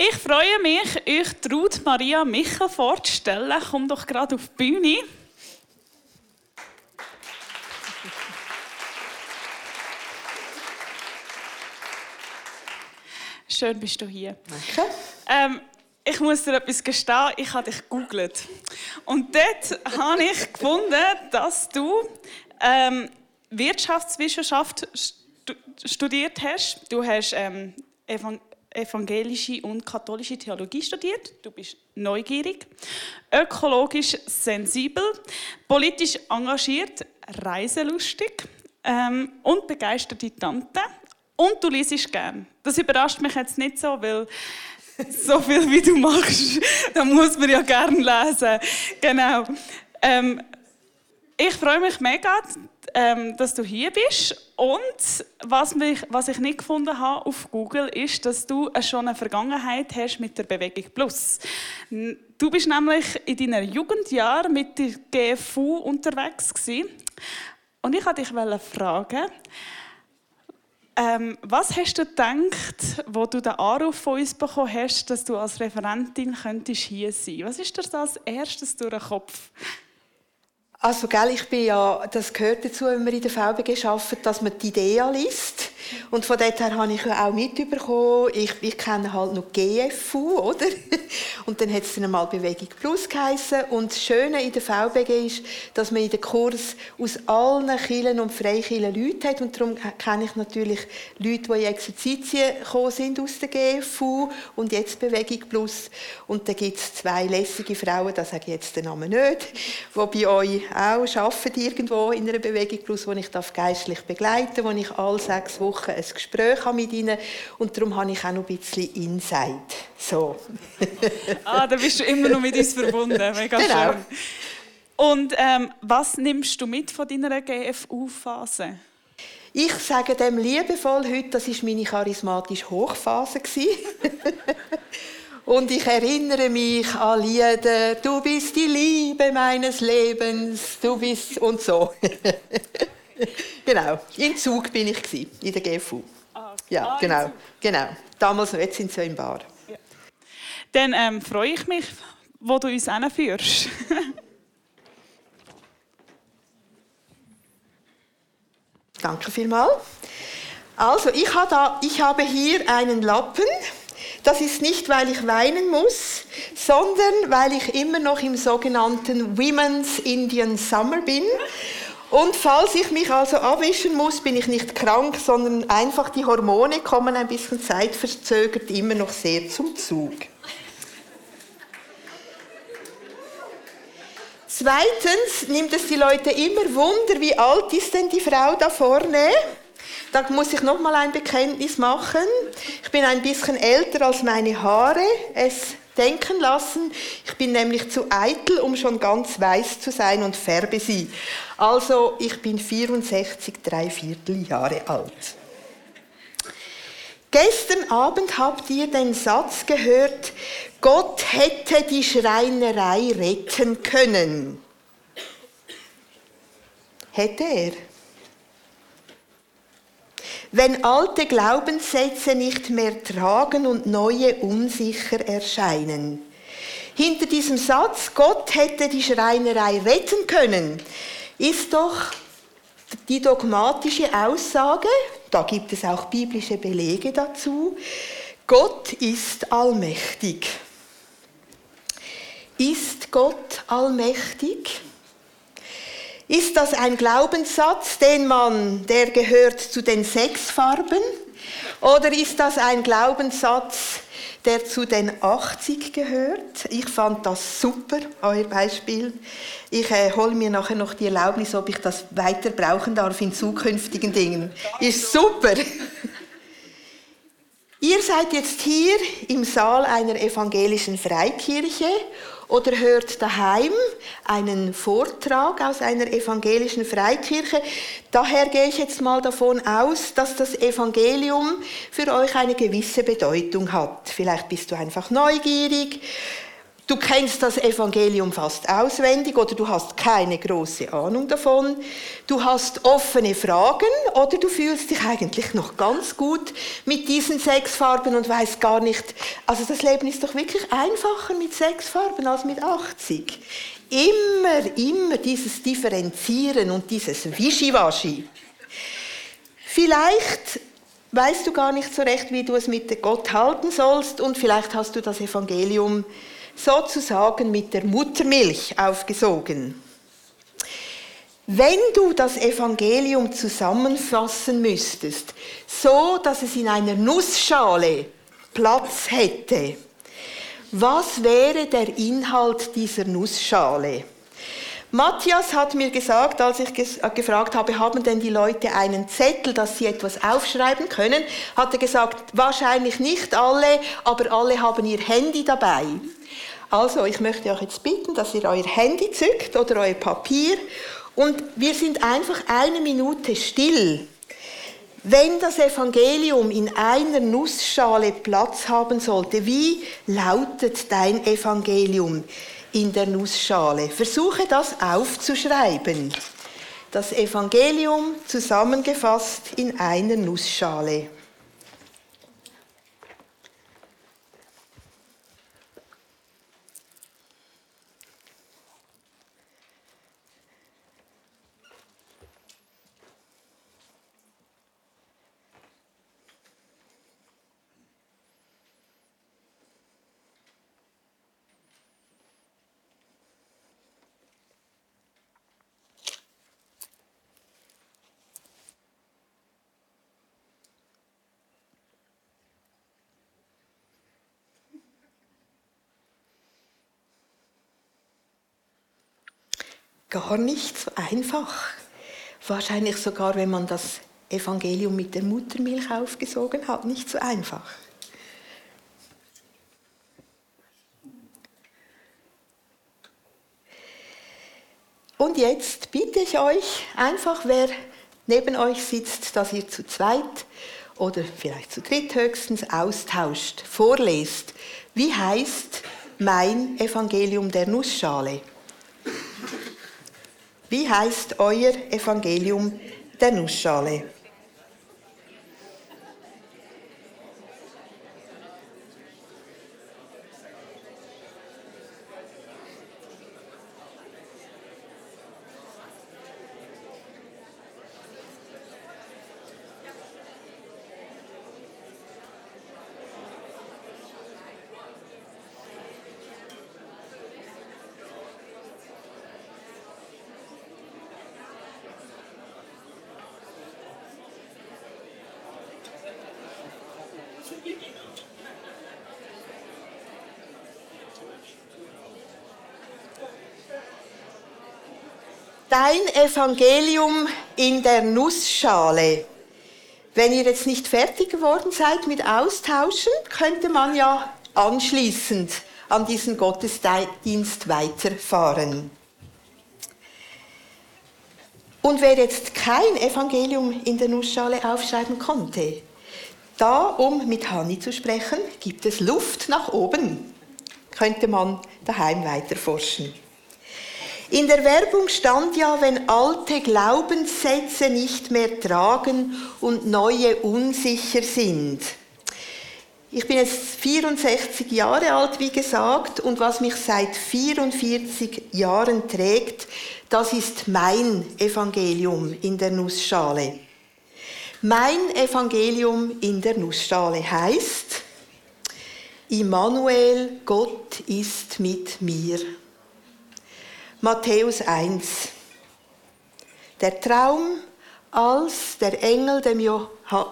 Ich freue mich, euch Ruth Maria Michel vorzustellen. Komm doch gerade auf die Bühne. Schön bist du hier. Danke. Ähm, ich muss dir etwas gestehen, ich habe dich gegoogelt. Und dort habe ich gefunden, dass du ähm, Wirtschaftswissenschaft studiert hast. Du hast ähm, evangelische und katholische Theologie studiert. Du bist neugierig, ökologisch sensibel, politisch engagiert, reiselustig ähm, und begeisterte Tante. Und du liest gern. Das überrascht mich jetzt nicht so, weil so viel wie du machst, da muss man ja gern lesen. Genau. Ähm, ich freue mich mega, ähm, dass du hier bist. Und was, mich, was ich nicht gefunden habe auf Google, ist, dass du schon eine Vergangenheit hast mit der Bewegung Plus. Du bist nämlich in deinen Jugendjahren mit der GFU unterwegs gewesen. Und ich wollte dich fragen, ähm, was hast du gedacht, wo du den Anruf von uns bekommen hast, dass du als Referentin könntest hier sein? Was ist dir als erstes durch den Kopf? Also, gell, ich bin ja, das gehört dazu, wenn man in der VBG arbeitet, dass man die Idee liest. Und von dort her habe ich auch mitbekommen, ich, ich kenne halt noch GFU, oder? Und dann hat es dann einmal Bewegung Plus geheissen. Und das Schöne in der VBG ist, dass man in den Kurs aus allen Kirchen und Freikirchen Leute hat. Und darum kenne ich natürlich Leute, die in Exerzitien gekommen sind aus der GFU und jetzt Bewegung Plus. Und da gibt es zwei lässige Frauen, das sage ich jetzt den Namen nicht, die bei euch auch arbeiten irgendwo in einer Bewegung Plus, die ich geistlich begleiten darf, wo ich alle sechs Wochen Wochen ein Gespräch mit ihnen und darum habe ich auch noch ein bisschen Insight. So. ah, da bist du immer noch mit uns verbunden. Mega genau. schön. Und ähm, was nimmst du mit von deiner GFU-Phase? Ich sage dem liebevoll heute, das ist meine charismatische Hochphase Und ich erinnere mich an Lieder, du bist die Liebe meines Lebens, du bist und so. genau, im Zug bin ich in der GFU. Ah, ja, ah, genau, genau. Damals noch, jetzt sind sie ja im Bar. Ja. Dann ähm, freue ich mich, wo du uns hinführst. Danke vielmals. Also, ich da, ich habe hier einen Lappen. Das ist nicht, weil ich weinen muss, sondern weil ich immer noch im sogenannten Women's Indian Summer bin. Und falls ich mich also abwischen muss, bin ich nicht krank, sondern einfach die Hormone kommen ein bisschen zeitverzögert immer noch sehr zum Zug. Zweitens nimmt es die Leute immer Wunder, wie alt ist denn die Frau da vorne? Da muss ich noch mal ein Bekenntnis machen. Ich bin ein bisschen älter als meine Haare. Es denken lassen. Ich bin nämlich zu eitel, um schon ganz weiß zu sein und färbe sie. Also ich bin 64, drei Viertel Jahre alt. Gestern Abend habt ihr den Satz gehört, Gott hätte die Schreinerei retten können. Hätte er? Wenn alte Glaubenssätze nicht mehr tragen und neue unsicher erscheinen. Hinter diesem Satz, Gott hätte die Schreinerei retten können, ist doch die dogmatische Aussage, da gibt es auch biblische Belege dazu, Gott ist allmächtig. Ist Gott allmächtig? Ist das ein Glaubenssatz, den man, der gehört zu den sechs Farben? Oder ist das ein Glaubenssatz, der zu den 80 gehört? Ich fand das super, euer Beispiel. Ich äh, hole mir nachher noch die Erlaubnis, ob ich das weiter brauchen darf in zukünftigen Dingen. Ist super. Ihr seid jetzt hier im Saal einer evangelischen Freikirche oder hört daheim einen Vortrag aus einer evangelischen Freikirche. Daher gehe ich jetzt mal davon aus, dass das Evangelium für euch eine gewisse Bedeutung hat. Vielleicht bist du einfach neugierig. Du kennst das Evangelium fast auswendig oder du hast keine große Ahnung davon. Du hast offene Fragen oder du fühlst dich eigentlich noch ganz gut mit diesen sechs Farben und weißt gar nicht, also das Leben ist doch wirklich einfacher mit sechs Farben als mit 80. Immer, immer dieses Differenzieren und dieses Wischiwaschi. Vielleicht weißt du gar nicht so recht, wie du es mit Gott halten sollst und vielleicht hast du das Evangelium sozusagen mit der Muttermilch aufgesogen. Wenn du das Evangelium zusammenfassen müsstest, so dass es in einer Nussschale Platz hätte, was wäre der Inhalt dieser Nussschale? Matthias hat mir gesagt, als ich äh, gefragt habe, haben denn die Leute einen Zettel, dass sie etwas aufschreiben können, hat er gesagt, wahrscheinlich nicht alle, aber alle haben ihr Handy dabei. Also, ich möchte euch jetzt bitten, dass ihr euer Handy zückt oder euer Papier und wir sind einfach eine Minute still. Wenn das Evangelium in einer Nussschale Platz haben sollte, wie lautet dein Evangelium in der Nussschale? Versuche das aufzuschreiben. Das Evangelium zusammengefasst in einer Nussschale. Gar nicht so einfach. Wahrscheinlich sogar, wenn man das Evangelium mit der Muttermilch aufgesogen hat, nicht so einfach. Und jetzt bitte ich euch einfach, wer neben euch sitzt, dass ihr zu zweit oder vielleicht zu dritt höchstens austauscht, vorlest. Wie heißt mein Evangelium der Nussschale? Wie heißt euer Evangelium der Nussschale? Dein Evangelium in der Nussschale. Wenn ihr jetzt nicht fertig geworden seid mit Austauschen, könnte man ja anschließend an diesen Gottesdienst weiterfahren. Und wer jetzt kein Evangelium in der Nussschale aufschreiben konnte, da, um mit Hanni zu sprechen, gibt es Luft nach oben. Könnte man daheim weiterforschen. In der Werbung stand ja, wenn alte Glaubenssätze nicht mehr tragen und neue unsicher sind. Ich bin jetzt 64 Jahre alt, wie gesagt, und was mich seit 44 Jahren trägt, das ist mein Evangelium in der Nussschale. Mein Evangelium in der Nussschale heißt, Immanuel, Gott ist mit mir. Matthäus 1. Der Traum, als der Engel dem, jo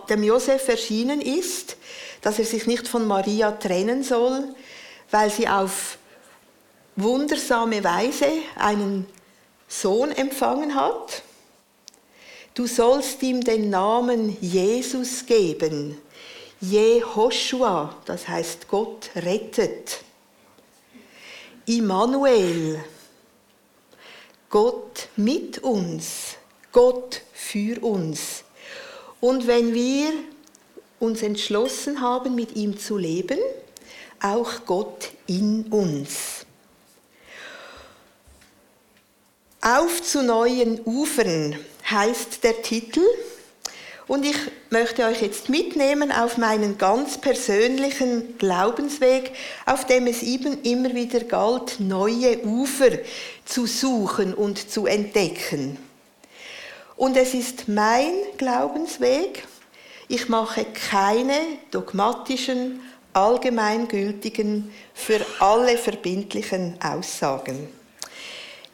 dem Josef erschienen ist, dass er sich nicht von Maria trennen soll, weil sie auf wundersame Weise einen Sohn empfangen hat. Du sollst ihm den Namen Jesus geben. Jehoshua, das heißt Gott rettet. Immanuel, Gott mit uns, Gott für uns. Und wenn wir uns entschlossen haben, mit ihm zu leben, auch Gott in uns. Auf zu neuen Ufern heißt der Titel. Und ich möchte euch jetzt mitnehmen auf meinen ganz persönlichen Glaubensweg, auf dem es eben immer wieder galt, neue Ufer zu suchen und zu entdecken. Und es ist mein Glaubensweg. Ich mache keine dogmatischen, allgemeingültigen, für alle verbindlichen Aussagen.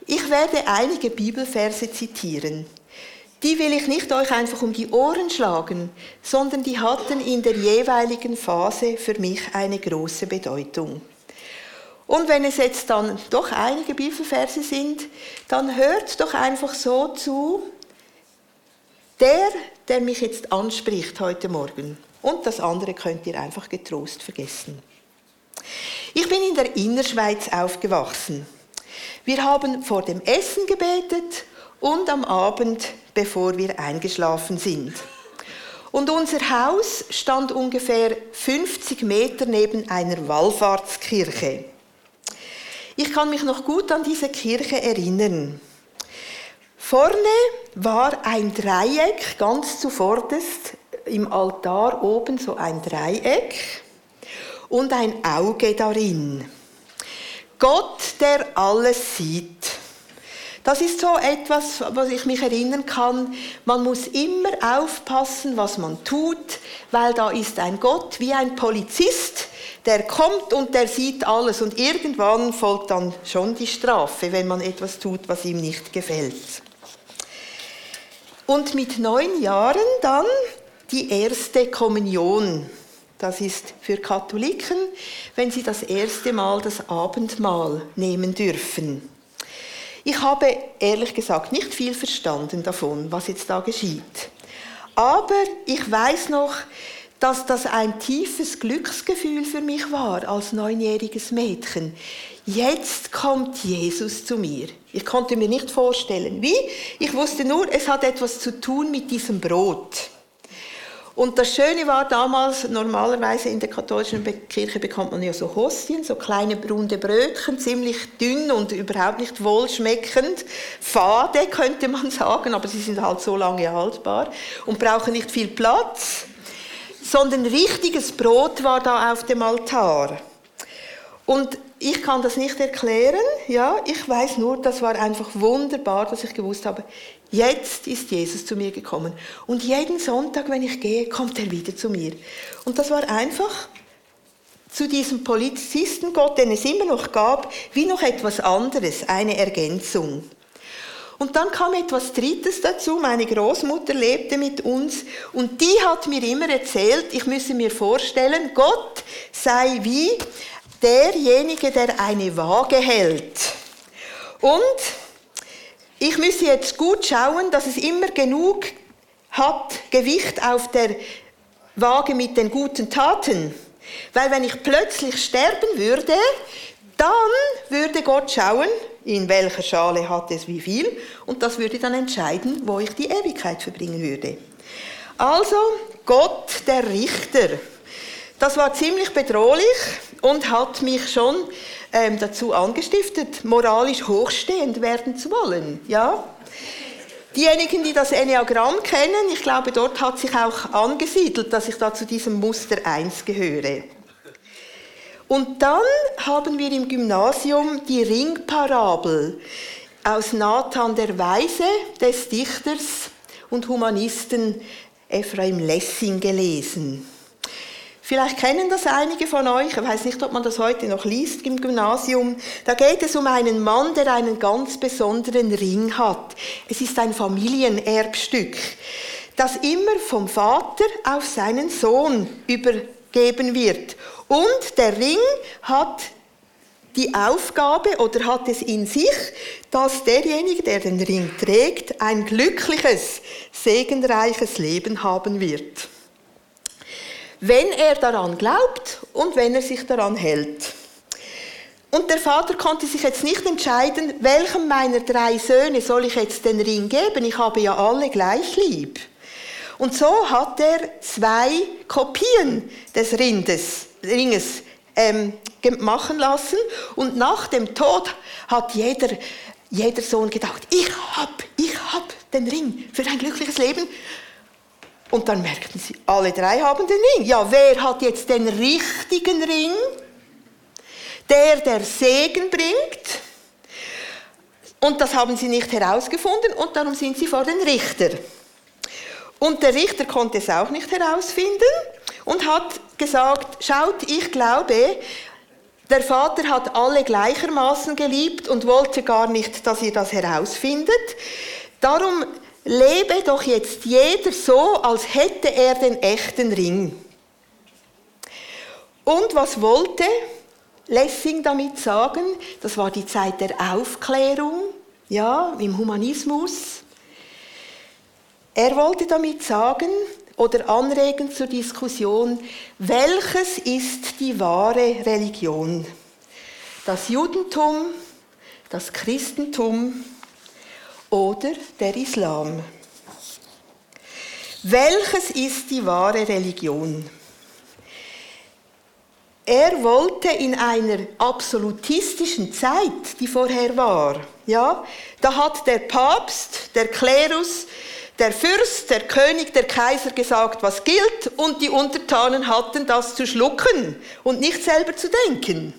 Ich werde einige Bibelverse zitieren. Die will ich nicht euch einfach um die Ohren schlagen, sondern die hatten in der jeweiligen Phase für mich eine große Bedeutung. Und wenn es jetzt dann doch einige Bibelverse sind, dann hört doch einfach so zu, der, der mich jetzt anspricht heute Morgen. Und das andere könnt ihr einfach getrost vergessen. Ich bin in der Innerschweiz aufgewachsen. Wir haben vor dem Essen gebetet und am Abend, bevor wir eingeschlafen sind. Und unser Haus stand ungefähr 50 Meter neben einer Wallfahrtskirche. Ich kann mich noch gut an diese Kirche erinnern. Vorne war ein Dreieck, ganz zuvorderst im Altar oben so ein Dreieck und ein Auge darin. Gott, der alles sieht. Das ist so etwas, was ich mich erinnern kann. Man muss immer aufpassen, was man tut, weil da ist ein Gott wie ein Polizist, der kommt und der sieht alles und irgendwann folgt dann schon die Strafe, wenn man etwas tut, was ihm nicht gefällt. Und mit neun Jahren dann die erste Kommunion. Das ist für Katholiken, wenn sie das erste Mal das Abendmahl nehmen dürfen. Ich habe ehrlich gesagt nicht viel verstanden davon, was jetzt da geschieht. Aber ich weiß noch, dass das ein tiefes Glücksgefühl für mich war als neunjähriges Mädchen. Jetzt kommt Jesus zu mir. Ich konnte mir nicht vorstellen, wie. Ich wusste nur, es hat etwas zu tun mit diesem Brot. Und das Schöne war damals, normalerweise in der katholischen Kirche bekommt man ja so Hostien, so kleine runde Brötchen, ziemlich dünn und überhaupt nicht wohlschmeckend. Fade könnte man sagen, aber sie sind halt so lange haltbar und brauchen nicht viel Platz. Sondern richtiges Brot war da auf dem Altar. Und ich kann das nicht erklären, ja, ich weiß nur, das war einfach wunderbar, dass ich gewusst habe, jetzt ist Jesus zu mir gekommen. Und jeden Sonntag, wenn ich gehe, kommt er wieder zu mir. Und das war einfach zu diesem Polizistengott, den es immer noch gab, wie noch etwas anderes, eine Ergänzung. Und dann kam etwas Drittes dazu. Meine Großmutter lebte mit uns und die hat mir immer erzählt, ich müsse mir vorstellen, Gott sei wie derjenige, der eine Waage hält. Und ich müsse jetzt gut schauen, dass es immer genug hat Gewicht auf der Waage mit den guten Taten. Weil wenn ich plötzlich sterben würde, dann würde Gott schauen, in welcher Schale hat es wie viel, und das würde dann entscheiden, wo ich die Ewigkeit verbringen würde. Also Gott der Richter. Das war ziemlich bedrohlich und hat mich schon ähm, dazu angestiftet, moralisch hochstehend werden zu wollen. Ja? Diejenigen, die das Enneagramm kennen, ich glaube, dort hat sich auch angesiedelt, dass ich da zu diesem Muster 1 gehöre. Und dann haben wir im Gymnasium die Ringparabel aus Nathan der Weise des Dichters und Humanisten Ephraim Lessing gelesen. Vielleicht kennen das einige von euch, ich weiß nicht, ob man das heute noch liest im Gymnasium. Da geht es um einen Mann, der einen ganz besonderen Ring hat. Es ist ein Familienerbstück, das immer vom Vater auf seinen Sohn übergeben wird. Und der Ring hat die Aufgabe oder hat es in sich, dass derjenige, der den Ring trägt, ein glückliches, segenreiches Leben haben wird wenn er daran glaubt und wenn er sich daran hält. Und der Vater konnte sich jetzt nicht entscheiden, welchem meiner drei Söhne soll ich jetzt den Ring geben. Ich habe ja alle gleich lieb. Und so hat er zwei Kopien des Rindes, Ringes ähm, machen lassen. Und nach dem Tod hat jeder jeder Sohn gedacht, ich hab, ich hab den Ring für ein glückliches Leben. Und dann merkten sie, alle drei haben den Ring. Ja, wer hat jetzt den richtigen Ring? Der, der Segen bringt. Und das haben sie nicht herausgefunden und darum sind sie vor den Richter. Und der Richter konnte es auch nicht herausfinden und hat gesagt, schaut, ich glaube, der Vater hat alle gleichermaßen geliebt und wollte gar nicht, dass ihr das herausfindet. Darum lebe doch jetzt jeder so, als hätte er den echten Ring. Und was wollte Lessing damit sagen? Das war die Zeit der Aufklärung, ja, im Humanismus. Er wollte damit sagen oder anregen zur Diskussion, welches ist die wahre Religion? Das Judentum, das Christentum oder der Islam. Welches ist die wahre Religion? Er wollte in einer absolutistischen Zeit, die vorher war, ja, da hat der Papst, der Klerus, der Fürst, der König, der Kaiser gesagt, was gilt, und die Untertanen hatten das zu schlucken und nicht selber zu denken.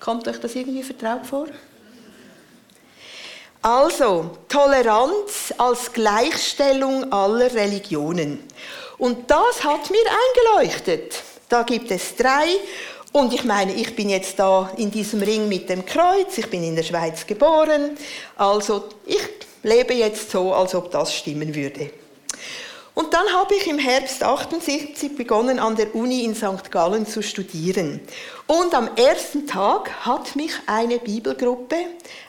Kommt euch das irgendwie vertraut vor? Also, Toleranz als Gleichstellung aller Religionen. Und das hat mir eingeleuchtet. Da gibt es drei. Und ich meine, ich bin jetzt da in diesem Ring mit dem Kreuz. Ich bin in der Schweiz geboren. Also, ich lebe jetzt so, als ob das stimmen würde. Und dann habe ich im Herbst 78 begonnen, an der Uni in St. Gallen zu studieren. Und am ersten Tag hat mich eine Bibelgruppe,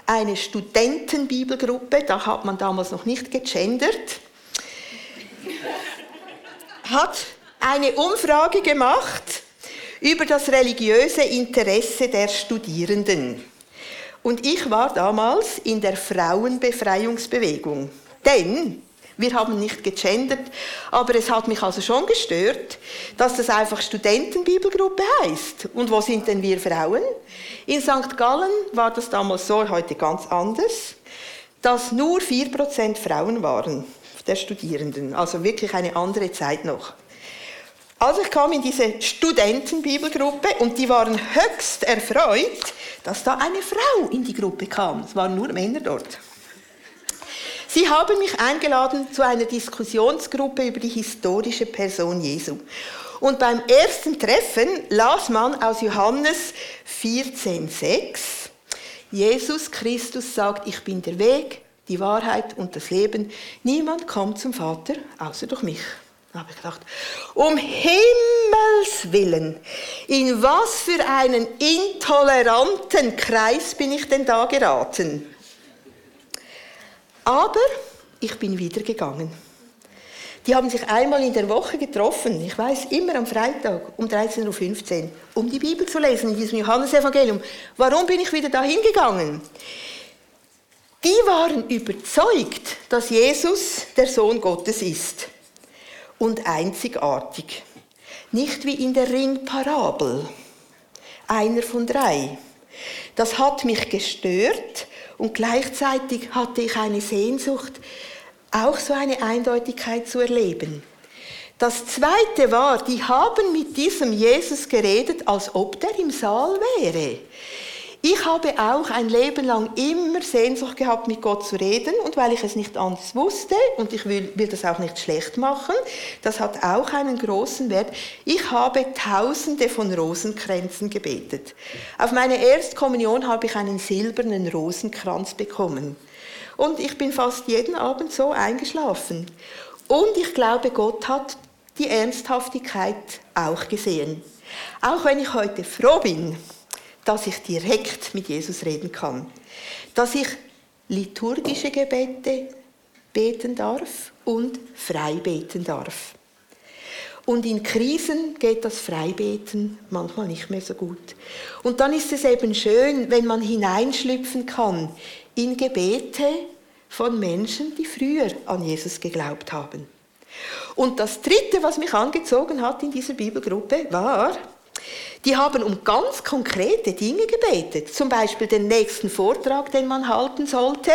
eine Studentenbibelgruppe, da hat man damals noch nicht gegendert, hat eine Umfrage gemacht über das religiöse Interesse der Studierenden. Und ich war damals in der Frauenbefreiungsbewegung. Denn wir haben nicht gegendert, aber es hat mich also schon gestört, dass das einfach Studentenbibelgruppe heißt. Und wo sind denn wir Frauen? In St. Gallen war das damals so, heute ganz anders, dass nur 4% Frauen waren der Studierenden. Also wirklich eine andere Zeit noch. Also ich kam in diese Studentenbibelgruppe und die waren höchst erfreut, dass da eine Frau in die Gruppe kam. Es waren nur Männer dort. Sie haben mich eingeladen zu einer Diskussionsgruppe über die historische Person Jesu. Und beim ersten Treffen las man aus Johannes 14,6, Jesus Christus sagt, ich bin der Weg, die Wahrheit und das Leben. Niemand kommt zum Vater außer durch mich. Da habe ich gedacht, um Himmels willen, in was für einen intoleranten Kreis bin ich denn da geraten? Aber ich bin wieder gegangen. Die haben sich einmal in der Woche getroffen, ich weiß, immer am Freitag um 13.15 Uhr, um die Bibel zu lesen in diesem Johannesevangelium. Warum bin ich wieder dahin gegangen? Die waren überzeugt, dass Jesus der Sohn Gottes ist und einzigartig. Nicht wie in der Ringparabel, einer von drei. Das hat mich gestört, und gleichzeitig hatte ich eine Sehnsucht, auch so eine Eindeutigkeit zu erleben. Das Zweite war, die haben mit diesem Jesus geredet, als ob der im Saal wäre. Ich habe auch ein Leben lang immer Sehnsucht gehabt, mit Gott zu reden und weil ich es nicht anders wusste und ich will, will, das auch nicht schlecht machen, das hat auch einen großen Wert. Ich habe tausende von Rosenkränzen gebetet. Auf meine Erstkommunion habe ich einen silbernen Rosenkranz bekommen und ich bin fast jeden Abend so eingeschlafen. Und ich glaube, Gott hat die Ernsthaftigkeit auch gesehen. Auch wenn ich heute froh bin, dass ich direkt mit Jesus reden kann. Dass ich liturgische Gebete beten darf und frei beten darf. Und in Krisen geht das Freibeten manchmal nicht mehr so gut. Und dann ist es eben schön, wenn man hineinschlüpfen kann in Gebete von Menschen, die früher an Jesus geglaubt haben. Und das Dritte, was mich angezogen hat in dieser Bibelgruppe, war, Die haben um ganz konkrete Dinge gebetet. Zum Beispiel den nächsten Vortrag, den man halten sollte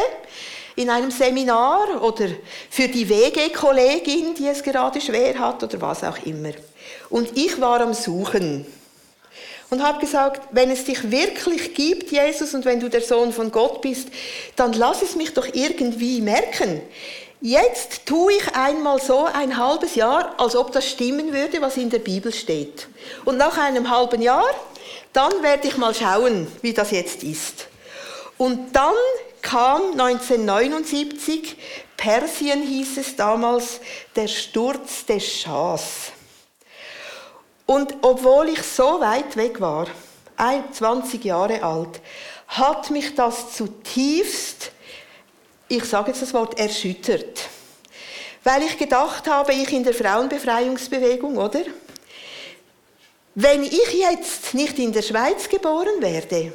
in einem Seminar oder für die WG-Kollegin, die es gerade schwer hat oder was auch immer. Und ich war am Suchen und habe gesagt, wenn es dich wirklich gibt, Jesus, und wenn du der Sohn von Gott bist, dann lass es mich doch irgendwie merken. Jetzt tue ich einmal so ein halbes Jahr, als ob das stimmen würde, was in der Bibel steht. Und nach einem halben Jahr, dann werde ich mal schauen, wie das jetzt ist. Und dann kam 1979, Persien hieß es damals, der Sturz des Schahs. Und obwohl ich so weit weg war, 20 Jahre alt, hat mich das zutiefst, ich sage jetzt das Wort, erschüttert. Weil ich gedacht habe, ich in der Frauenbefreiungsbewegung, oder? Wenn ich jetzt nicht in der Schweiz geboren werde,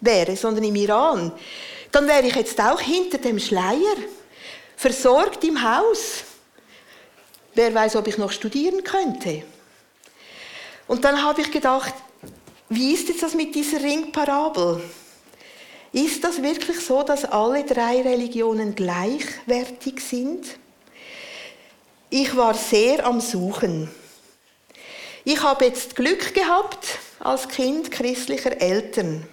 wäre, sondern im Iran, dann wäre ich jetzt auch hinter dem Schleier, versorgt im Haus. Wer weiß, ob ich noch studieren könnte. Und dann habe ich gedacht, wie ist jetzt das mit dieser Ringparabel? Ist das wirklich so, dass alle drei Religionen gleichwertig sind? Ich war sehr am Suchen. Ich habe jetzt Glück gehabt als Kind christlicher Eltern.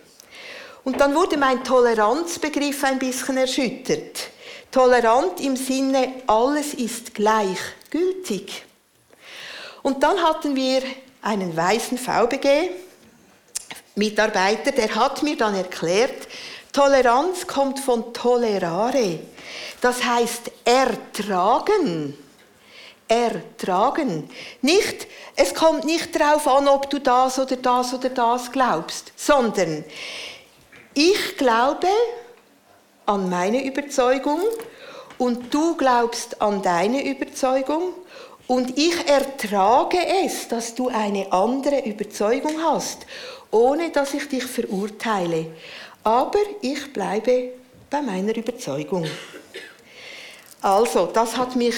Und dann wurde mein Toleranzbegriff ein bisschen erschüttert. Tolerant im Sinne, alles ist gleichgültig. Und dann hatten wir einen weißen VBG-Mitarbeiter, der hat mir dann erklärt, Toleranz kommt von tolerare. Das heißt ertragen. Ertragen. Nicht, es kommt nicht darauf an, ob du das oder das oder das glaubst, sondern ich glaube an meine Überzeugung und du glaubst an deine Überzeugung und ich ertrage es, dass du eine andere Überzeugung hast, ohne dass ich dich verurteile. Aber ich bleibe bei meiner Überzeugung. Also, das hat mich,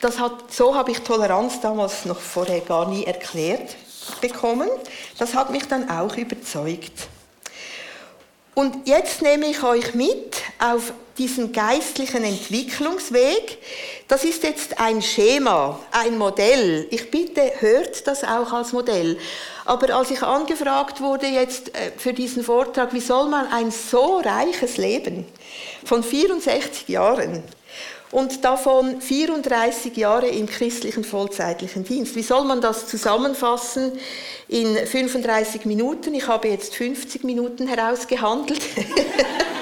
das hat, so habe ich Toleranz damals noch vorher gar nie erklärt bekommen. Das hat mich dann auch überzeugt. Und jetzt nehme ich euch mit auf diesen geistlichen Entwicklungsweg. Das ist jetzt ein Schema, ein Modell. Ich bitte, hört das auch als Modell. Aber als ich angefragt wurde jetzt äh, für diesen Vortrag, wie soll man ein so reiches Leben von 64 Jahren und davon 34 Jahre im christlichen vollzeitlichen Dienst. Wie soll man das zusammenfassen in 35 Minuten? Ich habe jetzt 50 Minuten herausgehandelt.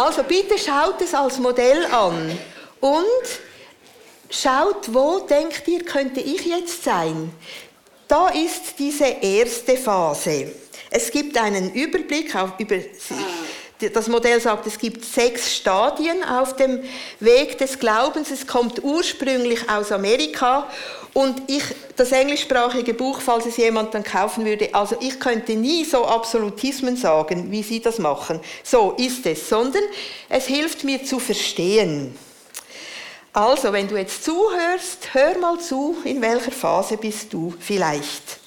also bitte schaut es als Modell an und schaut, wo denkt ihr, könnte ich jetzt sein? Da ist diese erste Phase. Es gibt einen Überblick auf, über das Modell sagt, es gibt sechs Stadien auf dem Weg des Glaubens. Es kommt ursprünglich aus Amerika und ich, das englischsprachige Buch, falls es jemand dann kaufen würde, also ich könnte nie so Absolutismen sagen, wie Sie das machen. So ist es, sondern es hilft mir zu verstehen. Also, wenn du jetzt zuhörst, hör mal zu, in welcher Phase bist du vielleicht.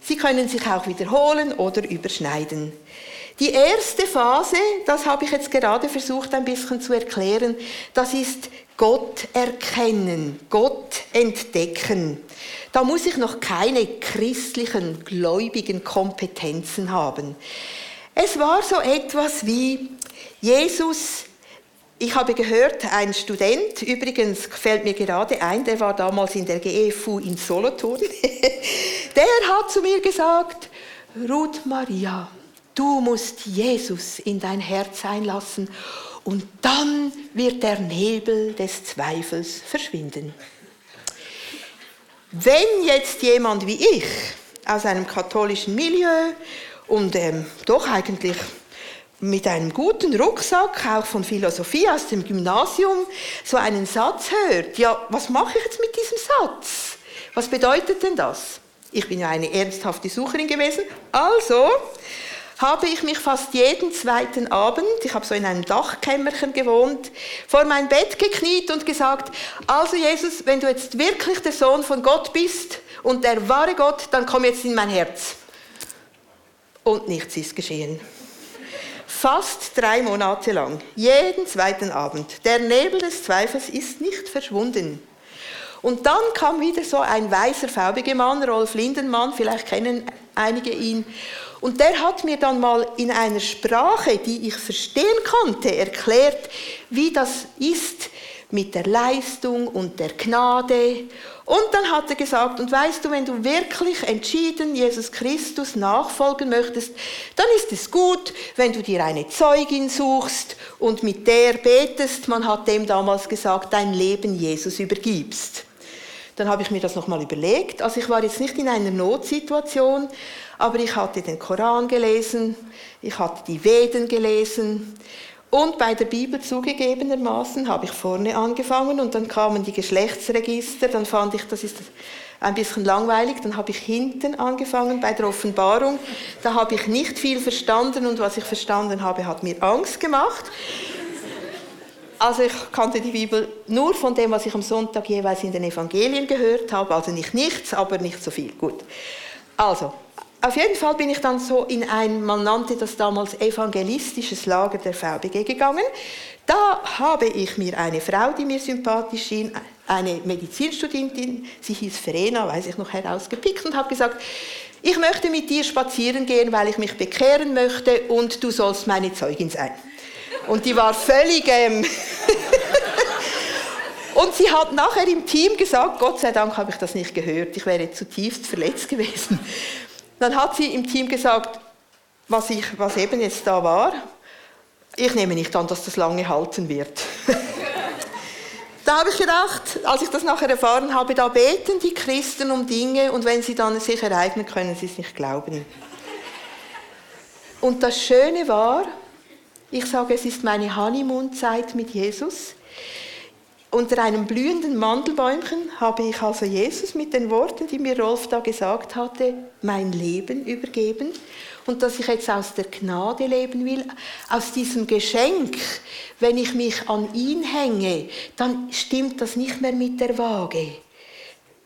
Sie können sich auch wiederholen oder überschneiden. Die erste Phase, das habe ich jetzt gerade versucht ein bisschen zu erklären, das ist Gott erkennen, Gott entdecken. Da muss ich noch keine christlichen, gläubigen Kompetenzen haben. Es war so etwas wie Jesus ich habe gehört, ein Student, übrigens fällt mir gerade ein, der war damals in der GFU in Solothurn, der hat zu mir gesagt, Ruth Maria, Du musst Jesus in dein Herz einlassen und dann wird der Nebel des Zweifels verschwinden. Wenn jetzt jemand wie ich aus einem katholischen Milieu und ähm, doch eigentlich mit einem guten Rucksack, auch von Philosophie aus dem Gymnasium, so einen Satz hört, ja, was mache ich jetzt mit diesem Satz? Was bedeutet denn das? Ich bin ja eine ernsthafte Sucherin gewesen, also habe ich mich fast jeden zweiten Abend, ich habe so in einem Dachkämmerchen gewohnt, vor mein Bett gekniet und gesagt, also Jesus, wenn du jetzt wirklich der Sohn von Gott bist und der wahre Gott, dann komm jetzt in mein Herz. Und nichts ist geschehen. Fast drei Monate lang, jeden zweiten Abend. Der Nebel des Zweifels ist nicht verschwunden. Und dann kam wieder so ein weißer, faubiger Mann, Rolf Lindenmann, vielleicht kennen einige ihn. Und der hat mir dann mal in einer Sprache, die ich verstehen konnte, erklärt, wie das ist mit der Leistung und der Gnade. Und dann hat er gesagt, und weißt du, wenn du wirklich entschieden Jesus Christus nachfolgen möchtest, dann ist es gut, wenn du dir eine Zeugin suchst und mit der betest, man hat dem damals gesagt, dein Leben Jesus übergibst. Dann habe ich mir das nochmal überlegt. Also ich war jetzt nicht in einer Notsituation, aber ich hatte den Koran gelesen, ich hatte die Veden gelesen und bei der Bibel zugegebenermaßen habe ich vorne angefangen und dann kamen die Geschlechtsregister, dann fand ich, das ist ein bisschen langweilig, dann habe ich hinten angefangen bei der Offenbarung. Da habe ich nicht viel verstanden und was ich verstanden habe, hat mir Angst gemacht. Also ich kannte die Bibel nur von dem, was ich am Sonntag jeweils in den Evangelien gehört habe, also nicht nichts, aber nicht so viel. Gut. Also, auf jeden Fall bin ich dann so in ein, man nannte das damals evangelistisches Lager der VBG gegangen. Da habe ich mir eine Frau, die mir sympathisch schien, eine Medizinstudentin, sie hieß Verena, weiß ich noch, herausgepickt und habe gesagt, ich möchte mit dir spazieren gehen, weil ich mich bekehren möchte und du sollst meine Zeugin sein. Und die war völlig... Ähm und sie hat nachher im Team gesagt, Gott sei Dank habe ich das nicht gehört, ich wäre zutiefst verletzt gewesen. Dann hat sie im Team gesagt, was, ich, was eben jetzt da war, ich nehme nicht an, dass das lange halten wird. da habe ich gedacht, als ich das nachher erfahren habe, da beten die Christen um Dinge und wenn sie dann sich ereignen, können sie es nicht glauben. Und das Schöne war, ich sage, es ist meine Honeymoon-Zeit mit Jesus. Unter einem blühenden Mandelbäumchen habe ich also Jesus mit den Worten, die mir Rolf da gesagt hatte, mein Leben übergeben und dass ich jetzt aus der Gnade leben will, aus diesem Geschenk. Wenn ich mich an ihn hänge, dann stimmt das nicht mehr mit der Waage.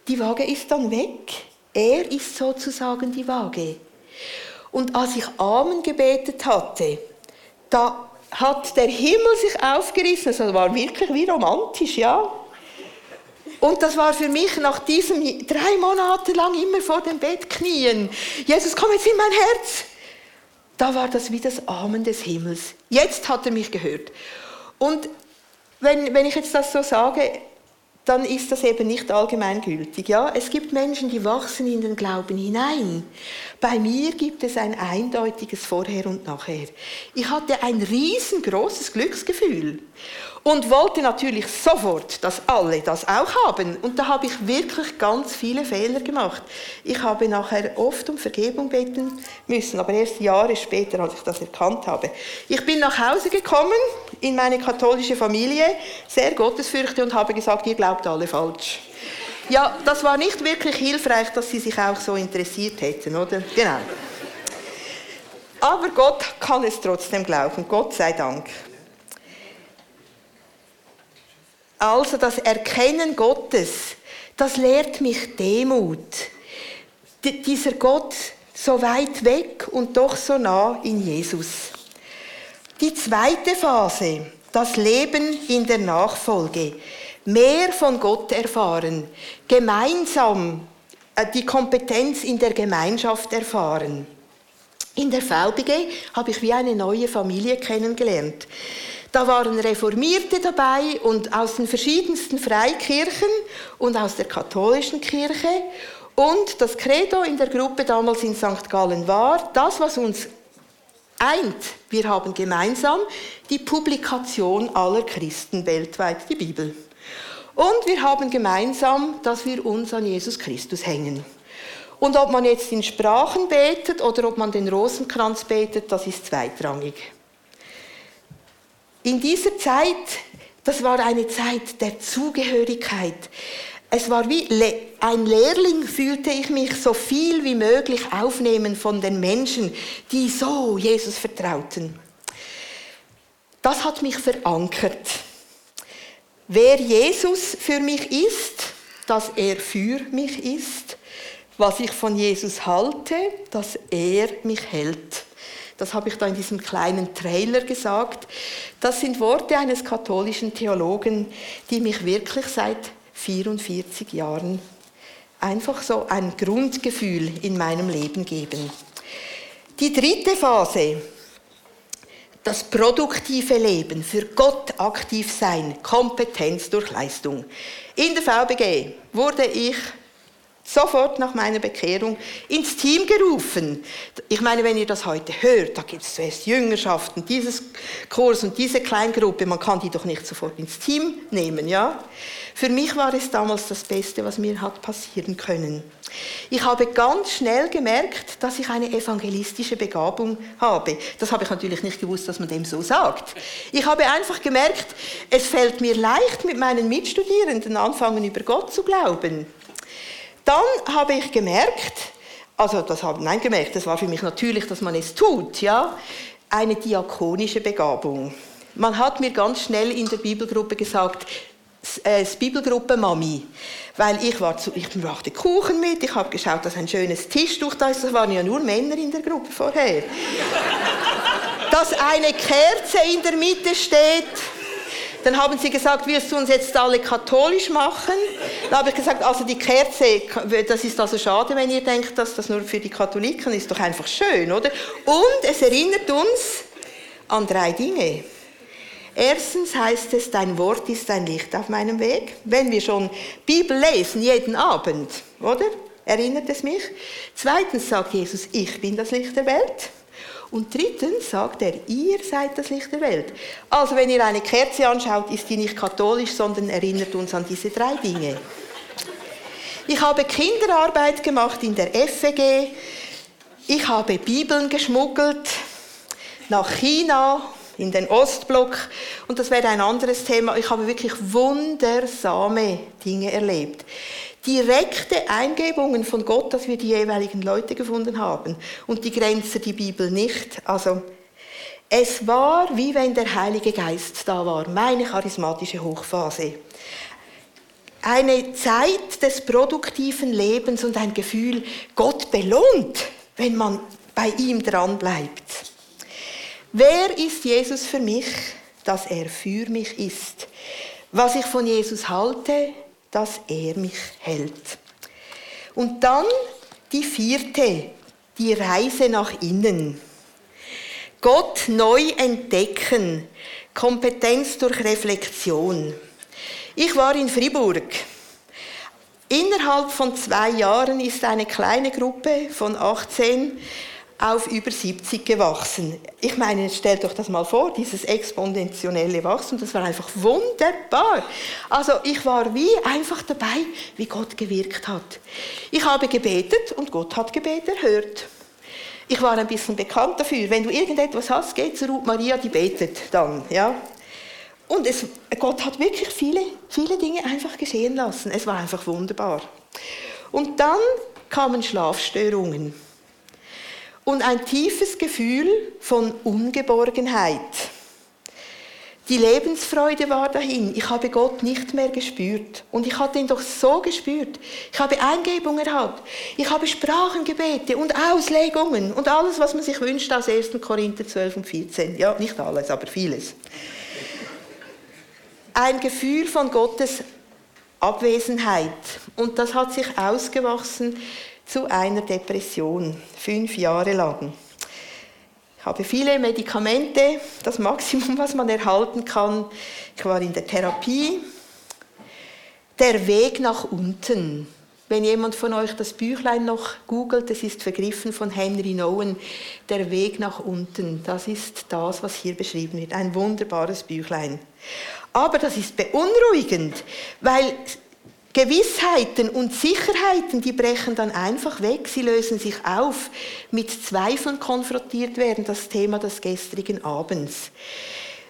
Die Waage ist dann weg. Er ist sozusagen die Waage. Und als ich Amen gebetet hatte, da hat der Himmel sich aufgerissen. Also war wirklich wie romantisch, ja. Und das war für mich nach diesem drei Monate lang immer vor dem Bett knien. Jesus, komm jetzt in mein Herz. Da war das wie das Amen des Himmels. Jetzt hat er mich gehört. Und wenn, wenn ich jetzt das so sage, dann ist das eben nicht allgemeingültig. Ja? Es gibt Menschen, die wachsen in den Glauben hinein. Bei mir gibt es ein eindeutiges Vorher und Nachher. Ich hatte ein riesengroßes Glücksgefühl und wollte natürlich sofort, dass alle das auch haben. Und da habe ich wirklich ganz viele Fehler gemacht. Ich habe nachher oft um Vergebung beten müssen, aber erst Jahre später, als ich das erkannt habe. Ich bin nach Hause gekommen in meine katholische Familie, sehr gottesfürchtig und habe gesagt, ihr glaubt alle falsch. Ja, das war nicht wirklich hilfreich, dass sie sich auch so interessiert hätten, oder? Genau. Aber Gott kann es trotzdem glauben, Gott sei Dank. Also das Erkennen Gottes, das lehrt mich Demut. D dieser Gott so weit weg und doch so nah in Jesus. Die zweite Phase, das Leben in der Nachfolge. Mehr von Gott erfahren, gemeinsam äh, die Kompetenz in der Gemeinschaft erfahren. In der VBG habe ich wie eine neue Familie kennengelernt. Da waren Reformierte dabei und aus den verschiedensten Freikirchen und aus der katholischen Kirche. Und das Credo in der Gruppe damals in St. Gallen war, das, was uns eint, wir haben gemeinsam die Publikation aller Christen weltweit, die Bibel. Und wir haben gemeinsam, dass wir uns an Jesus Christus hängen. Und ob man jetzt in Sprachen betet oder ob man den Rosenkranz betet, das ist zweitrangig. In dieser Zeit, das war eine Zeit der Zugehörigkeit. Es war wie ein Lehrling, fühlte ich mich so viel wie möglich aufnehmen von den Menschen, die so Jesus vertrauten. Das hat mich verankert. Wer Jesus für mich ist, dass er für mich ist, was ich von Jesus halte, dass er mich hält. Das habe ich da in diesem kleinen Trailer gesagt. Das sind Worte eines katholischen Theologen, die mich wirklich seit 44 Jahren einfach so ein Grundgefühl in meinem Leben geben. Die dritte Phase, das produktive Leben, für Gott aktiv sein, Kompetenz durch Leistung. In der VBG wurde ich sofort nach meiner Bekehrung ins Team gerufen. Ich meine, wenn ihr das heute hört, da gibt es zuerst Jüngerschaften, dieses Kurs und diese Kleingruppe, man kann die doch nicht sofort ins Team nehmen, ja? Für mich war es damals das Beste, was mir hat passieren können. Ich habe ganz schnell gemerkt, dass ich eine evangelistische Begabung habe. Das habe ich natürlich nicht gewusst, dass man dem so sagt. Ich habe einfach gemerkt, es fällt mir leicht, mit meinen Mitstudierenden anfangen, über Gott zu glauben. Dann habe ich gemerkt, also das habe nein gemerkt, das war für mich natürlich, dass man es tut, ja, eine diakonische Begabung. Man hat mir ganz schnell in der Bibelgruppe gesagt, äh, das Bibelgruppe Mami, weil ich war zu, ich brachte Kuchen mit, ich habe geschaut, dass ein schönes Tischtuch da ist, das waren ja nur Männer in der Gruppe vorher. dass eine Kerze in der Mitte steht, dann haben sie gesagt, wirst du uns jetzt alle katholisch machen? Dann habe ich gesagt, also die Kerze, das ist also schade, wenn ihr denkt, dass das nur für die Katholiken ist, doch einfach schön, oder? Und es erinnert uns an drei Dinge. Erstens heißt es, dein Wort ist ein Licht auf meinem Weg. Wenn wir schon Bibel lesen, jeden Abend, oder? Erinnert es mich? Zweitens sagt Jesus, ich bin das Licht der Welt. Und drittens sagt er, ihr seid das Licht der Welt. Also wenn ihr eine Kerze anschaut, ist die nicht katholisch, sondern erinnert uns an diese drei Dinge. Ich habe Kinderarbeit gemacht in der FEG. Ich habe Bibeln geschmuggelt nach China, in den Ostblock. Und das wäre ein anderes Thema. Ich habe wirklich wundersame Dinge erlebt direkte Eingebungen von Gott, dass wir die jeweiligen Leute gefunden haben. Und die Grenze die Bibel nicht. Also, es war wie wenn der Heilige Geist da war, meine charismatische Hochphase. Eine Zeit des produktiven Lebens und ein Gefühl, Gott belohnt, wenn man bei ihm dran bleibt. Wer ist Jesus für mich, dass er für mich ist? Was ich von Jesus halte, dass er mich hält. Und dann die vierte, die Reise nach innen. Gott neu entdecken, Kompetenz durch Reflexion. Ich war in Fribourg. Innerhalb von zwei Jahren ist eine kleine Gruppe von 18 auf über 70 gewachsen. Ich meine, stellt euch das mal vor, dieses exponentielle Wachstum, das war einfach wunderbar. Also ich war wie einfach dabei, wie Gott gewirkt hat. Ich habe gebetet und Gott hat Gebet erhört. Ich war ein bisschen bekannt dafür. Wenn du irgendetwas hast, geh zu Ruth Maria, die betet dann, ja. Und es, Gott hat wirklich viele, viele Dinge einfach geschehen lassen. Es war einfach wunderbar. Und dann kamen Schlafstörungen und ein tiefes Gefühl von Ungeborgenheit. Die Lebensfreude war dahin. Ich habe Gott nicht mehr gespürt. Und ich hatte ihn doch so gespürt. Ich habe Eingebungen gehabt. Ich habe Sprachengebete und Auslegungen und alles, was man sich wünscht aus 1. Korinther 12 und 14. Ja, nicht alles, aber vieles. Ein Gefühl von Gottes Abwesenheit. Und das hat sich ausgewachsen zu einer Depression, fünf Jahre lang. Ich habe viele Medikamente, das Maximum, was man erhalten kann. Ich war in der Therapie. Der Weg nach unten. Wenn jemand von euch das Büchlein noch googelt, es ist vergriffen von Henry Nowen, Der Weg nach unten, das ist das, was hier beschrieben wird. Ein wunderbares Büchlein. Aber das ist beunruhigend, weil Gewissheiten und Sicherheiten, die brechen dann einfach weg, sie lösen sich auf. Mit Zweifeln konfrontiert werden, das Thema des gestrigen Abends.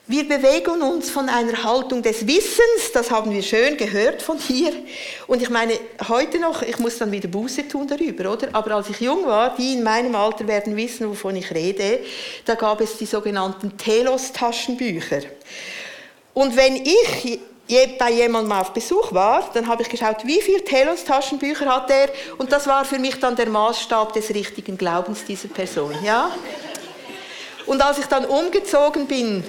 Wir bewegen uns von einer Haltung des Wissens, das haben wir schön gehört von hier. Und ich meine, heute noch, ich muss dann wieder Buße tun darüber, oder? Aber als ich jung war, die in meinem Alter werden wissen, wovon ich rede, da gab es die sogenannten Telos-Taschenbücher. Und wenn ich bei jemandem auf Besuch war, dann habe ich geschaut, wie viele Telos Taschenbücher hat er und das war für mich dann der Maßstab des richtigen Glaubens dieser Person, ja? Und als ich dann umgezogen bin,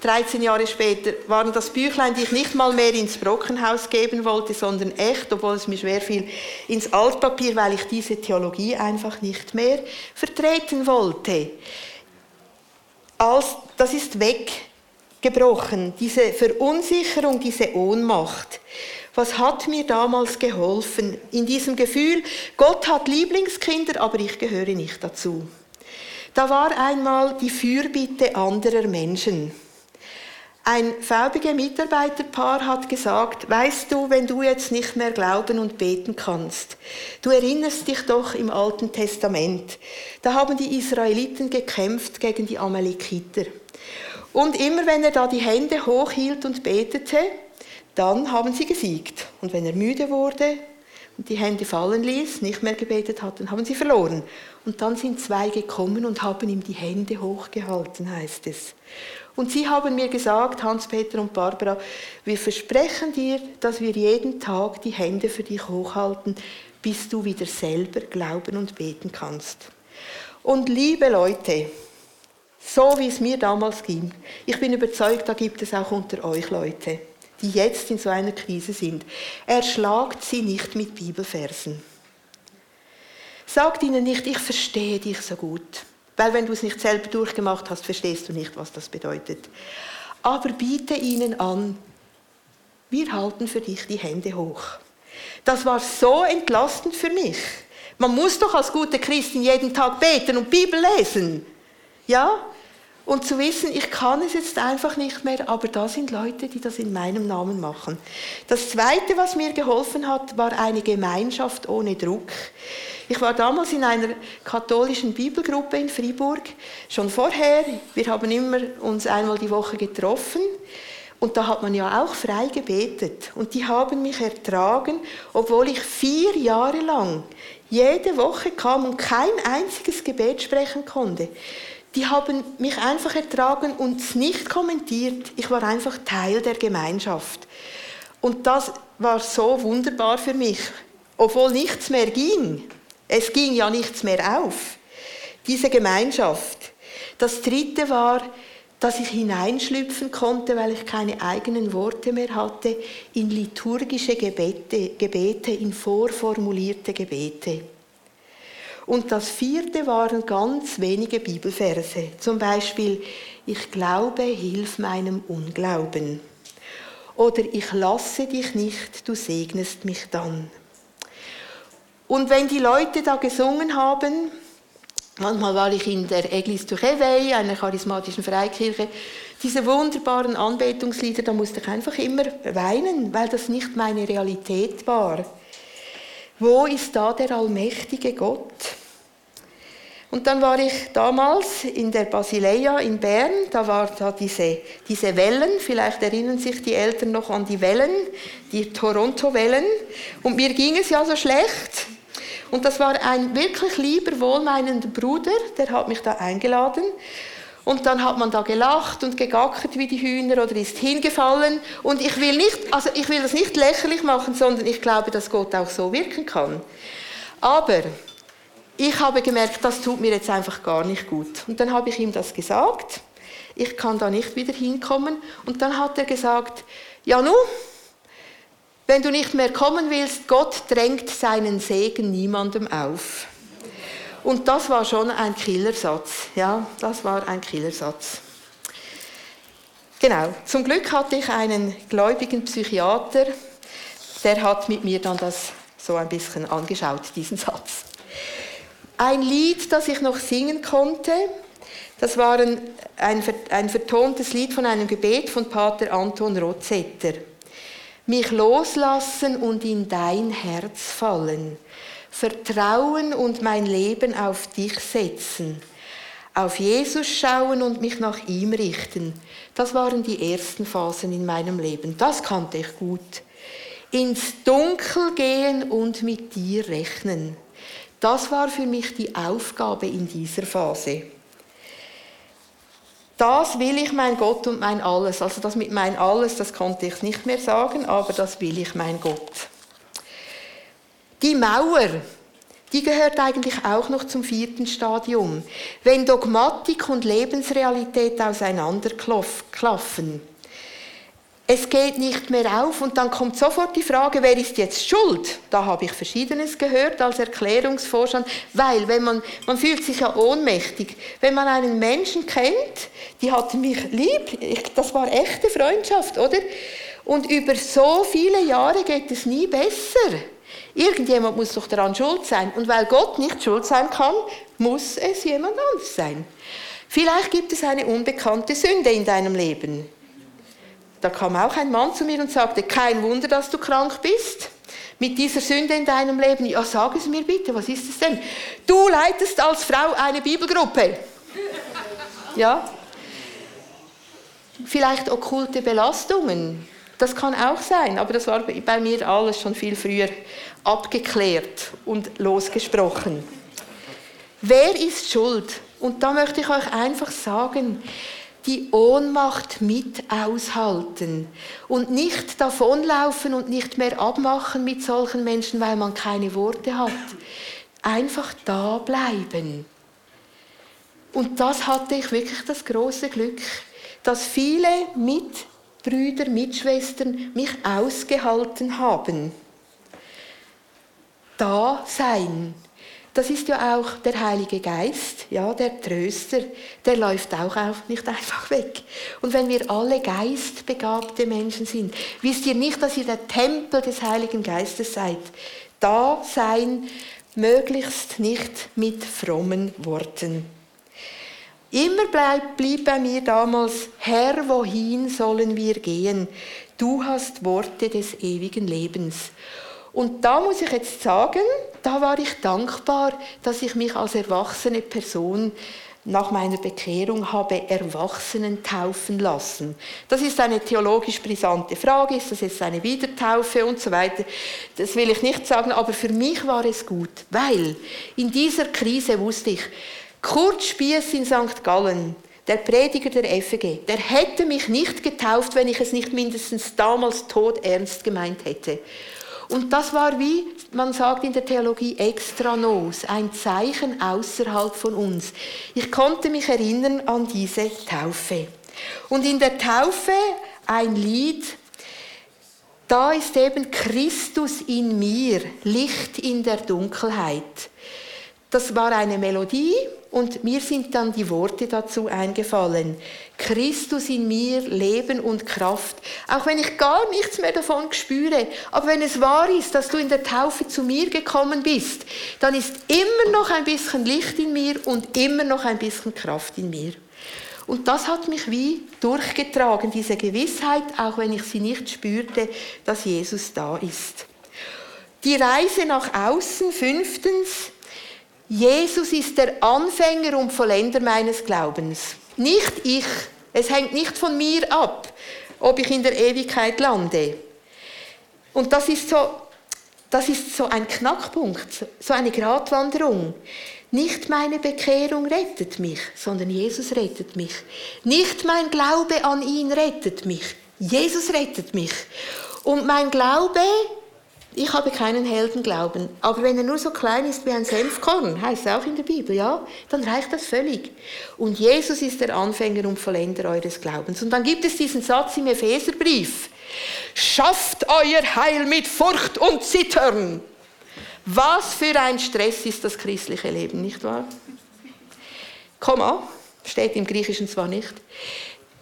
13 Jahre später, waren das Büchlein, die ich nicht mal mehr ins Brockenhaus geben wollte, sondern echt, obwohl es mir schwer fiel, ins Altpapier, weil ich diese Theologie einfach nicht mehr vertreten wollte. Als, das ist weggebrochen, diese Verunsicherung, diese Ohnmacht. Was hat mir damals geholfen? In diesem Gefühl, Gott hat Lieblingskinder, aber ich gehöre nicht dazu. Da war einmal die Fürbitte anderer Menschen. Ein VBG-Mitarbeiterpaar hat gesagt, weißt du, wenn du jetzt nicht mehr glauben und beten kannst, du erinnerst dich doch im Alten Testament, da haben die Israeliten gekämpft gegen die Amalekiter. Und immer wenn er da die Hände hochhielt und betete, dann haben sie gesiegt. Und wenn er müde wurde, und die Hände fallen ließ, nicht mehr gebetet hat, dann haben sie verloren. Und dann sind zwei gekommen und haben ihm die Hände hochgehalten, heißt es. Und sie haben mir gesagt, Hans-Peter und Barbara, wir versprechen dir, dass wir jeden Tag die Hände für dich hochhalten, bis du wieder selber glauben und beten kannst. Und liebe Leute, so wie es mir damals ging, ich bin überzeugt, da gibt es auch unter euch Leute die jetzt in so einer Krise sind. Erschlagt sie nicht mit Bibelversen. Sagt ihnen nicht, ich verstehe dich so gut. Weil wenn du es nicht selber durchgemacht hast, verstehst du nicht, was das bedeutet. Aber biete ihnen an, wir halten für dich die Hände hoch. Das war so entlastend für mich. Man muss doch als gute Christin jeden Tag beten und Bibel lesen. Ja? Und zu wissen, ich kann es jetzt einfach nicht mehr, aber da sind Leute, die das in meinem Namen machen. Das Zweite, was mir geholfen hat, war eine Gemeinschaft ohne Druck. Ich war damals in einer katholischen Bibelgruppe in Fribourg, schon vorher. Wir haben immer uns einmal die Woche getroffen. Und da hat man ja auch frei gebetet. Und die haben mich ertragen, obwohl ich vier Jahre lang jede Woche kam und kein einziges Gebet sprechen konnte die haben mich einfach ertragen und nicht kommentiert. Ich war einfach Teil der Gemeinschaft. Und das war so wunderbar für mich, obwohl nichts mehr ging. Es ging ja nichts mehr auf. Diese Gemeinschaft. Das dritte war, dass ich hineinschlüpfen konnte, weil ich keine eigenen Worte mehr hatte, in liturgische Gebete, Gebete in vorformulierte Gebete. Und das vierte waren ganz wenige Bibelverse. Zum Beispiel, ich glaube, hilf meinem Unglauben. Oder ich lasse dich nicht, du segnest mich dann. Und wenn die Leute da gesungen haben, manchmal war ich in der Église du Réveil, einer charismatischen Freikirche, diese wunderbaren Anbetungslieder, da musste ich einfach immer weinen, weil das nicht meine Realität war. Wo ist da der allmächtige Gott? Und dann war ich damals in der Basileia in Bern, da war da diese, diese Wellen, vielleicht erinnern sich die Eltern noch an die Wellen, die Toronto-Wellen. Und mir ging es ja so schlecht. Und das war ein wirklich lieber, wohlmeinender Bruder, der hat mich da eingeladen. Und dann hat man da gelacht und gegackert wie die Hühner oder ist hingefallen. Und ich will, nicht, also ich will das nicht lächerlich machen, sondern ich glaube, dass Gott auch so wirken kann. Aber ich habe gemerkt, das tut mir jetzt einfach gar nicht gut. Und dann habe ich ihm das gesagt. Ich kann da nicht wieder hinkommen. Und dann hat er gesagt, ja nu, wenn du nicht mehr kommen willst, Gott drängt seinen Segen niemandem auf. Und das war schon ein Killersatz. Ja, das war ein Killersatz. Genau. Zum Glück hatte ich einen gläubigen Psychiater, der hat mit mir dann das so ein bisschen angeschaut, diesen Satz. Ein Lied, das ich noch singen konnte, das war ein, ein, ein vertontes Lied von einem Gebet von Pater Anton Rozetter. Mich loslassen und in dein Herz fallen, vertrauen und mein Leben auf dich setzen, auf Jesus schauen und mich nach ihm richten. Das waren die ersten Phasen in meinem Leben. Das kannte ich gut. Ins Dunkel gehen und mit dir rechnen. Das war für mich die Aufgabe in dieser Phase. Das will ich mein Gott und mein Alles. Also das mit mein Alles, das konnte ich nicht mehr sagen, aber das will ich mein Gott. Die Mauer, die gehört eigentlich auch noch zum vierten Stadium. Wenn Dogmatik und Lebensrealität auseinanderklaffen. Es geht nicht mehr auf und dann kommt sofort die Frage, wer ist jetzt schuld? Da habe ich Verschiedenes gehört als Erklärungsvorstand, weil wenn man, man fühlt sich ja ohnmächtig. Wenn man einen Menschen kennt, die hatten mich lieb, das war echte Freundschaft, oder? Und über so viele Jahre geht es nie besser. Irgendjemand muss doch daran schuld sein. Und weil Gott nicht schuld sein kann, muss es jemand anders sein. Vielleicht gibt es eine unbekannte Sünde in deinem Leben. Da kam auch ein Mann zu mir und sagte, kein Wunder, dass du krank bist. Mit dieser Sünde in deinem Leben. Ja, sag es mir bitte, was ist es denn? Du leitest als Frau eine Bibelgruppe. Ja? Vielleicht okkulte Belastungen. Das kann auch sein, aber das war bei mir alles schon viel früher abgeklärt und losgesprochen. Wer ist schuld? Und da möchte ich euch einfach sagen, die Ohnmacht mit aushalten und nicht davonlaufen und nicht mehr abmachen mit solchen Menschen, weil man keine Worte hat. Einfach da bleiben. Und das hatte ich wirklich das große Glück, dass viele Mitbrüder, Mitschwestern mich ausgehalten haben. Da sein das ist ja auch der Heilige Geist, ja, der Tröster, der läuft auch nicht einfach weg. Und wenn wir alle geistbegabte Menschen sind, wisst ihr nicht, dass ihr der Tempel des Heiligen Geistes seid. Da sein, möglichst nicht mit frommen Worten. Immer bleib, blieb bei mir damals, Herr, wohin sollen wir gehen? Du hast Worte des ewigen Lebens. Und da muss ich jetzt sagen, da war ich dankbar, dass ich mich als erwachsene Person nach meiner Bekehrung habe Erwachsenen taufen lassen. Das ist eine theologisch brisante Frage, ist das jetzt eine Wiedertaufe und so weiter. Das will ich nicht sagen, aber für mich war es gut, weil in dieser Krise wusste ich, Kurt Spiess in St. Gallen, der Prediger der FG, der hätte mich nicht getauft, wenn ich es nicht mindestens damals todernst gemeint hätte. Und das war wie, man sagt in der Theologie, extra nos, ein Zeichen außerhalb von uns. Ich konnte mich erinnern an diese Taufe. Und in der Taufe ein Lied, da ist eben Christus in mir, Licht in der Dunkelheit. Das war eine Melodie und mir sind dann die Worte dazu eingefallen. Christus in mir, Leben und Kraft. Auch wenn ich gar nichts mehr davon spüre. Aber wenn es wahr ist, dass du in der Taufe zu mir gekommen bist, dann ist immer noch ein bisschen Licht in mir und immer noch ein bisschen Kraft in mir. Und das hat mich wie durchgetragen, diese Gewissheit, auch wenn ich sie nicht spürte, dass Jesus da ist. Die Reise nach außen, fünftens, Jesus ist der Anfänger und Vollender meines Glaubens. Nicht ich. Es hängt nicht von mir ab, ob ich in der Ewigkeit lande. Und das ist so, das ist so ein Knackpunkt, so eine Gratwanderung. Nicht meine Bekehrung rettet mich, sondern Jesus rettet mich. Nicht mein Glaube an ihn rettet mich, Jesus rettet mich. Und mein Glaube ich habe keinen Heldenglauben. Aber wenn er nur so klein ist wie ein Senfkorn, heißt es auch in der Bibel, ja, dann reicht das völlig. Und Jesus ist der Anfänger und Vollender eures Glaubens. Und dann gibt es diesen Satz im Epheserbrief. Schafft euer Heil mit Furcht und Zittern. Was für ein Stress ist das christliche Leben, nicht wahr? Komma, steht im Griechischen zwar nicht.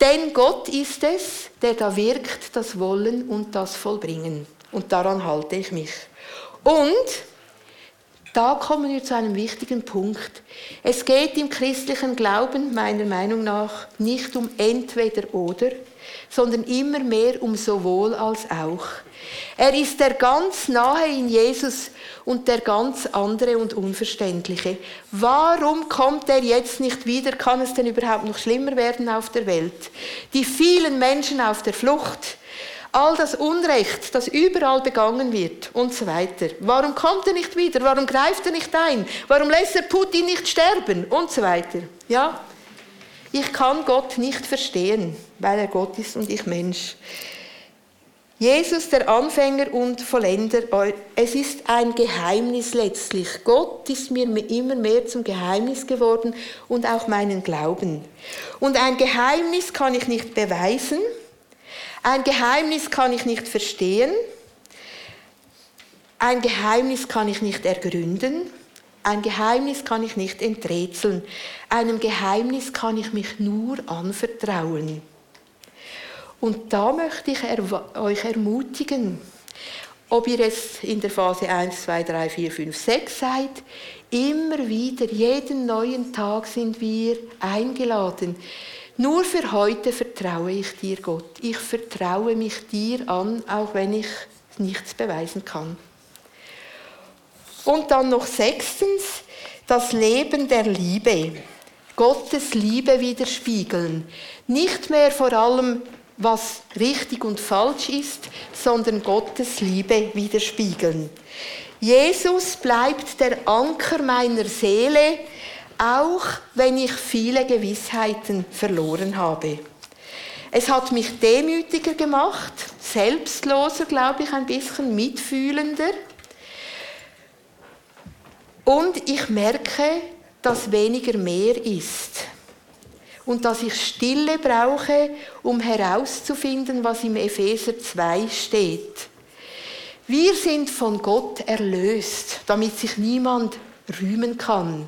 Denn Gott ist es, der da wirkt, das Wollen und das Vollbringen und daran halte ich mich. Und da kommen wir zu einem wichtigen Punkt. Es geht im christlichen Glauben meiner Meinung nach nicht um entweder oder, sondern immer mehr um sowohl als auch. Er ist der ganz nahe in Jesus und der ganz andere und unverständliche. Warum kommt er jetzt nicht wieder? Kann es denn überhaupt noch schlimmer werden auf der Welt? Die vielen Menschen auf der Flucht, all das Unrecht, das überall begangen wird und so weiter. Warum kommt er nicht wieder? Warum greift er nicht ein? Warum lässt er Putin nicht sterben und so weiter? Ja? Ich kann Gott nicht verstehen, weil er Gott ist und ich Mensch. Jesus, der Anfänger und Vollender, es ist ein Geheimnis letztlich. Gott ist mir immer mehr zum Geheimnis geworden und auch meinen Glauben. Und ein Geheimnis kann ich nicht beweisen, ein Geheimnis kann ich nicht verstehen, ein Geheimnis kann ich nicht ergründen, ein Geheimnis kann ich nicht enträtseln, einem Geheimnis kann ich mich nur anvertrauen. Und da möchte ich euch ermutigen, ob ihr es in der Phase 1, 2, 3, 4, 5, 6 seid, immer wieder, jeden neuen Tag sind wir eingeladen. Nur für heute vertraue ich dir, Gott. Ich vertraue mich dir an, auch wenn ich nichts beweisen kann. Und dann noch sechstens, das Leben der Liebe. Gottes Liebe widerspiegeln. Nicht mehr vor allem was richtig und falsch ist, sondern Gottes Liebe widerspiegeln. Jesus bleibt der Anker meiner Seele, auch wenn ich viele Gewissheiten verloren habe. Es hat mich demütiger gemacht, selbstloser, glaube ich, ein bisschen mitfühlender. Und ich merke, dass weniger mehr ist und dass ich Stille brauche, um herauszufinden, was im Epheser 2 steht. Wir sind von Gott erlöst, damit sich niemand rühmen kann.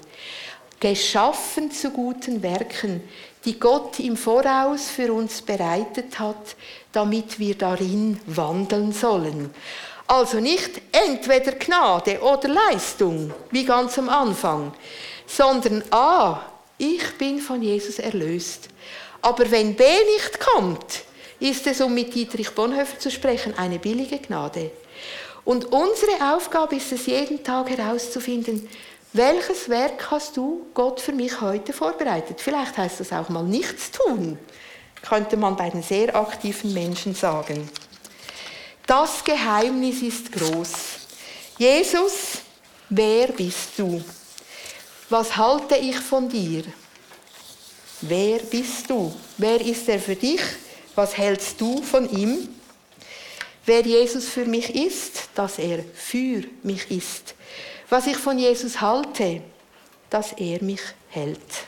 Geschaffen zu guten Werken, die Gott im Voraus für uns bereitet hat, damit wir darin wandeln sollen. Also nicht entweder Gnade oder Leistung, wie ganz am Anfang, sondern A, ich bin von Jesus erlöst. Aber wenn B nicht kommt, ist es, um mit Dietrich Bonhoeffer zu sprechen, eine billige Gnade. Und unsere Aufgabe ist es, jeden Tag herauszufinden, welches Werk hast du Gott für mich heute vorbereitet? Vielleicht heißt das auch mal nichts tun, könnte man bei den sehr aktiven Menschen sagen. Das Geheimnis ist groß. Jesus, wer bist du? Was halte ich von dir? Wer bist du? Wer ist er für dich? Was hältst du von ihm? Wer Jesus für mich ist, dass er für mich ist. Was ich von Jesus halte, dass er mich hält.